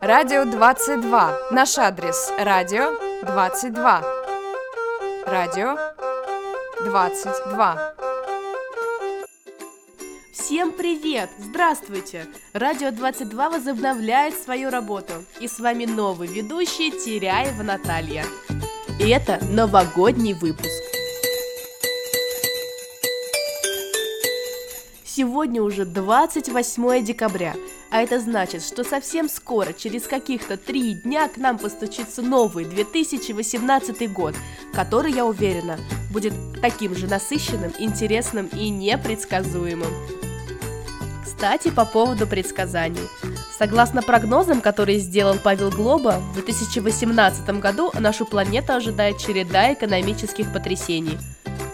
Радио 22. Наш адрес. Радио 22. Радио 22. Всем привет! Здравствуйте! Радио 22 возобновляет свою работу. И с вами новый ведущий Теряева Наталья. И это новогодний выпуск. Сегодня уже 28 декабря, а это значит, что совсем скоро, через каких-то три дня, к нам постучится новый 2018 год, который, я уверена, будет таким же насыщенным, интересным и непредсказуемым. Кстати, по поводу предсказаний. Согласно прогнозам, которые сделал Павел Глоба, в 2018 году нашу планету ожидает череда экономических потрясений.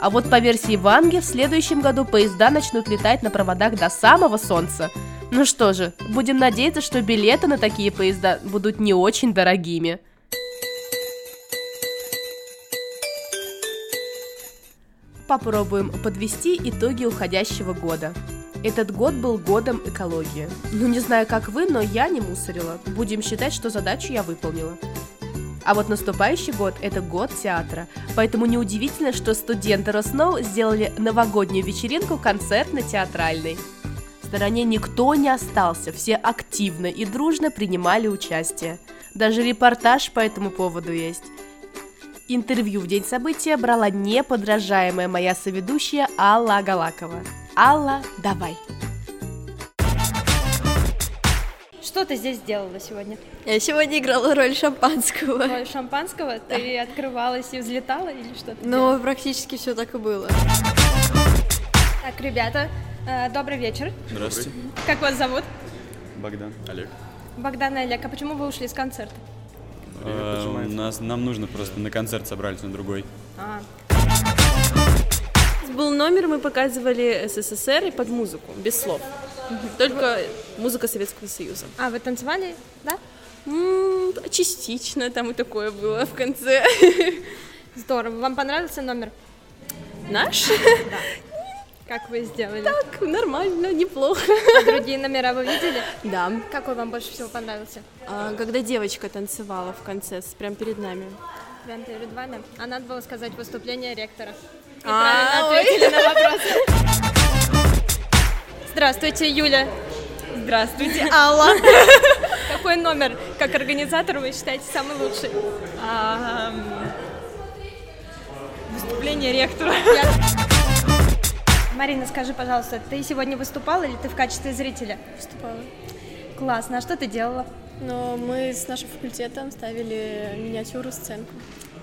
А вот по версии Ванги, в следующем году поезда начнут летать на проводах до самого Солнца. Ну что же, будем надеяться, что билеты на такие поезда будут не очень дорогими. Попробуем подвести итоги уходящего года. Этот год был годом экологии. Ну, не знаю, как вы, но я не мусорила. Будем считать, что задачу я выполнила. А вот наступающий год – это год театра. Поэтому неудивительно, что студенты Росноу сделали новогоднюю вечеринку концертно-театральной. В стороне никто не остался, все активно и дружно принимали участие. Даже репортаж по этому поводу есть. Интервью в день события брала неподражаемая моя соведущая Алла Галакова. Алла, давай. Что ты здесь делала сегодня? Я сегодня играла роль шампанского. Роль шампанского? Ты открывалась и взлетала или что то Ну, практически все так и было. Так, ребята, добрый вечер. Здравствуйте. Как вас зовут? Богдан. Олег. Богдан и Олег. А почему вы ушли с концерта? Э, нас, нам нужно просто на концерт собрались на другой. А, Был номер, мы показывали СССР и под музыку, без слов. Только музыка Советского Союза. а вы танцевали, да? Частично там и такое было в конце. Здорово. Вам понравился номер? Наш? Как вы сделали? Так, нормально, неплохо. А другие номера вы видели? Да. Какой вам больше всего понравился? А, Когда девочка танцевала в конце, прям перед нами. Прямо перед вами. А надо было сказать выступление ректора. И А, правильно ответили на вопрос. Здравствуйте, Юля. Здравствуйте, Алла. Какой номер, как организатор, вы считаете самый лучший? Выступление ректора. Марина, скажи, пожалуйста, ты сегодня выступала или ты в качестве зрителя? Выступала. Классно. А что ты делала? Но мы с нашим факультетом ставили миниатюру, сценку.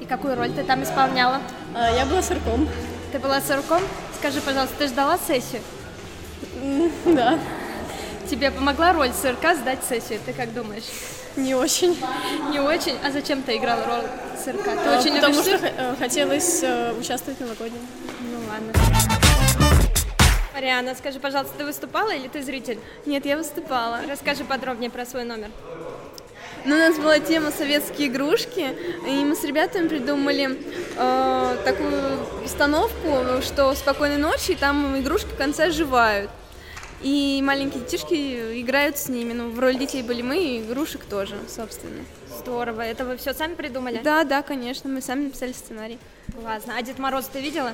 И какую роль ты там исполняла? А, я была сырком. Ты была сырком? Скажи, пожалуйста, ты ждала сессию? Да, Тебе помогла роль сырка сдать сессию? Ты как думаешь? не очень. Не очень? А зачем ты играла роль сырка? Ты А, очень Потому любишь что сыр? э, хотелось э, участвовать в новогоднем. Ну ладно. Мариана, скажи, пожалуйста, ты выступала или ты зритель? Нет, я выступала. Расскажи подробнее про свой номер. Ну, у нас была тема советские игрушки, и мы с ребятами придумали э, такую установку, что спокойной ночи, и там игрушки в конце оживают. И маленькие детишки играют с ними. Ну, в роли детей были мы, и игрушек тоже, собственно. Здорово. Это вы все сами придумали? Да, да, конечно, мы сами написали сценарий. Классно. А Дед Мороз ты видела?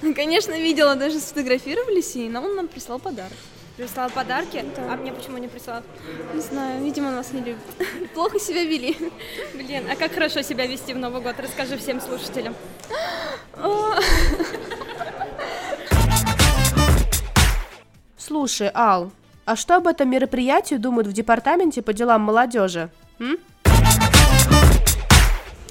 Конечно, видела, даже сфотографировались, и он нам прислал подарок. Прислал подарки? А мне почему не прислал? Не знаю, видимо, он вас не любит. Плохо себя вели. Блин, а как хорошо себя вести в Новый год? Расскажи всем слушателям. Слушай, Ал, а что об этом мероприятии думают в департаменте по делам молодежи? М?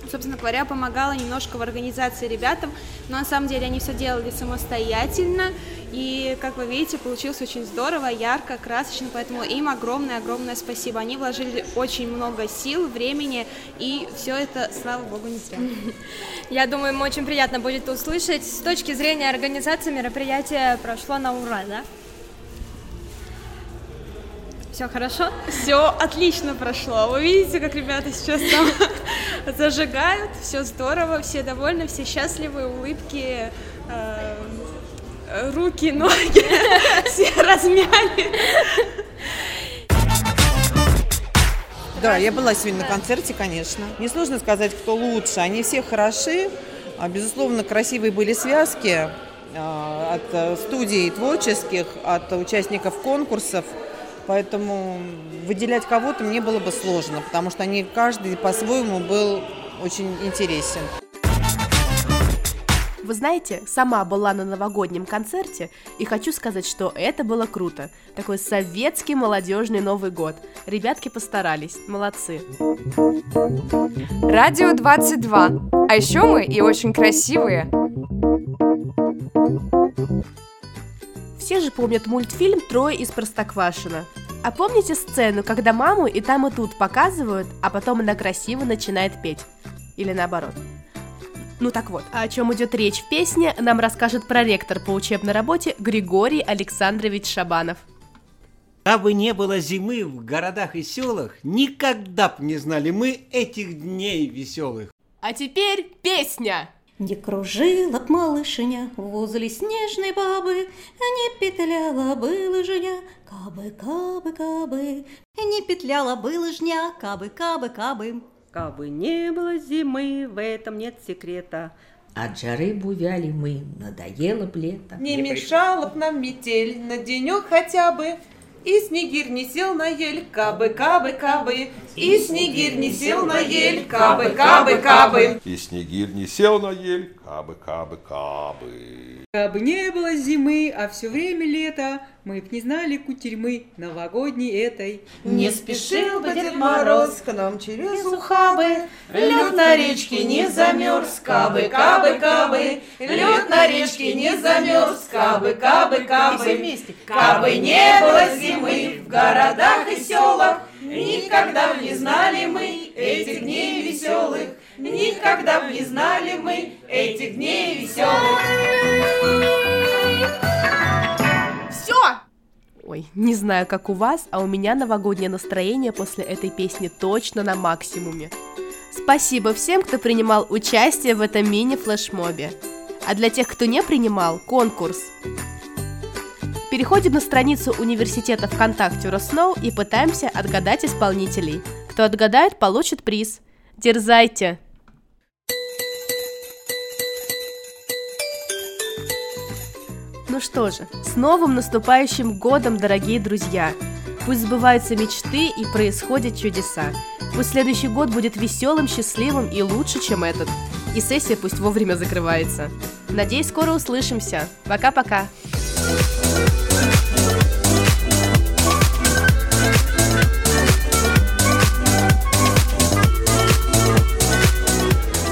Собственно говоря, помогала немножко в организации ребятам, но на самом деле они все делали самостоятельно, и, как вы видите, получилось очень здорово, ярко, красочно, поэтому им огромное-огромное спасибо. Они вложили очень много сил, времени, и все это, слава богу, не зря. Я думаю, им очень приятно будет услышать. С точки зрения организации мероприятие прошло на ура, да? Все хорошо? Все отлично прошло. Вы видите, как ребята сейчас там зажигают, все здорово, все довольны, все счастливы, улыбки, э, руки, ноги, все размяли. Да, я была сегодня на концерте, конечно. Несложно сказать, кто лучше. Они все хороши. А, безусловно, красивые были связки а, от э, студий творческих, от участников конкурсов. Поэтому выделять кого-то мне было бы сложно, потому что они каждый по-своему был очень интересен. Вы знаете, сама была на новогоднем концерте, и хочу сказать, что это было круто. Такой советский молодежный Новый год. Ребятки постарались, молодцы. Радио 22. А еще мы и очень красивые. Все же помнят мультфильм «Трое из Простоквашино». А помните сцену, когда маму и там и тут показывают, а потом она красиво начинает петь? Или наоборот? Ну так вот, о чем идет речь в песне, нам расскажет проректор по учебной работе Григорий Александрович Шабанов. Кабы не было зимы в городах и селах, никогда б не знали мы этих дней веселых. А теперь песня! Не кружила б малышня возле снежной бабы, Не петляла бы лыжня, кабы, кабы, кабы, Не петляла бы лыжня, кабы, кабы, кабы. Кабы не было зимы, в этом нет секрета. От жары бувяли мы, надоело б лето. Не мешала б нам метель на денек хотя бы, и снегирь не сел на ель, кабы, кабы, кабы. И снегирь не сел на ель, кабы, кабы, кабы. И снегирь не сел на ель, кабы, кабы, кабы. Кабы не было зимы, а все время лето, мы б не знали кутерьмы новогодней этой. Не спешил бы Дед Мороз к нам через ухабы, Лед на речке не замерз, кабы, кабы, кабы. Лед на речке не замерз, кабы, кабы, кабы. Кабы не было зимы в городах и селах, Никогда б не знали мы этих дней веселых, Никогда б не знали мы этих дней веселых. Не знаю, как у вас, а у меня новогоднее настроение после этой песни точно на максимуме. Спасибо всем, кто принимал участие в этом мини-флешмобе. А для тех, кто не принимал, конкурс. Переходим на страницу университета ВКонтакте Росноу и пытаемся отгадать исполнителей. Кто отгадает, получит приз. Дерзайте! Ну что же, с новым наступающим годом, дорогие друзья! Пусть сбываются мечты и происходят чудеса. Пусть следующий год будет веселым, счастливым и лучше, чем этот. И сессия пусть вовремя закрывается. Надеюсь, скоро услышимся. Пока-пока.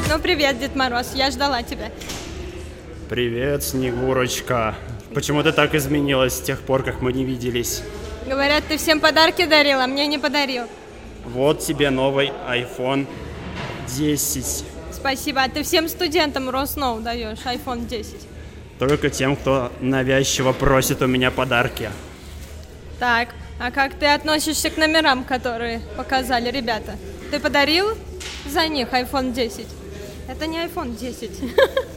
Ну, привет, Дед Мороз, я ждала тебя. Привет, Снегурочка. Почему ты так изменилась с тех пор, как мы не виделись? Говорят, ты всем подарки дарил, а мне не подарил. Вот тебе новый iPhone 10. Спасибо, а ты всем студентам Росноу даешь iPhone 10. Только тем, кто навязчиво просит у меня подарки. Так, а как ты относишься к номерам, которые показали ребята? Ты подарил за них iPhone 10? Это не iPhone 10.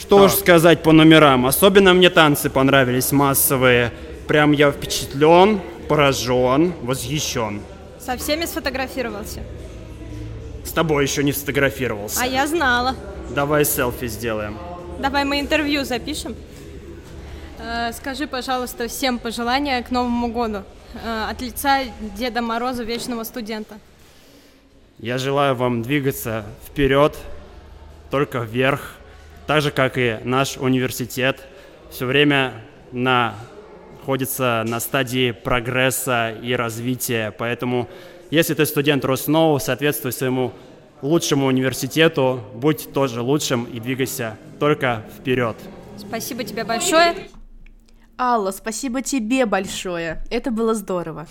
Что ж сказать по номерам? Особенно мне танцы понравились массовые. Прям я впечатлен, поражен, восхищен. Со всеми сфотографировался. С тобой еще не сфотографировался. А я знала. Давай селфи сделаем. Давай мы интервью запишем. Э, скажи, пожалуйста, всем пожелания к Новому году э, от лица Деда Мороза, вечного студента. Я желаю вам двигаться вперед, только вверх, так же, как и наш университет, все время находится на стадии прогресса и развития. Поэтому, если ты студент Росноу, соответствуй своему лучшему университету, будь тоже лучшим и двигайся только вперед. Спасибо тебе большое. Алла, спасибо тебе большое. Это было здорово.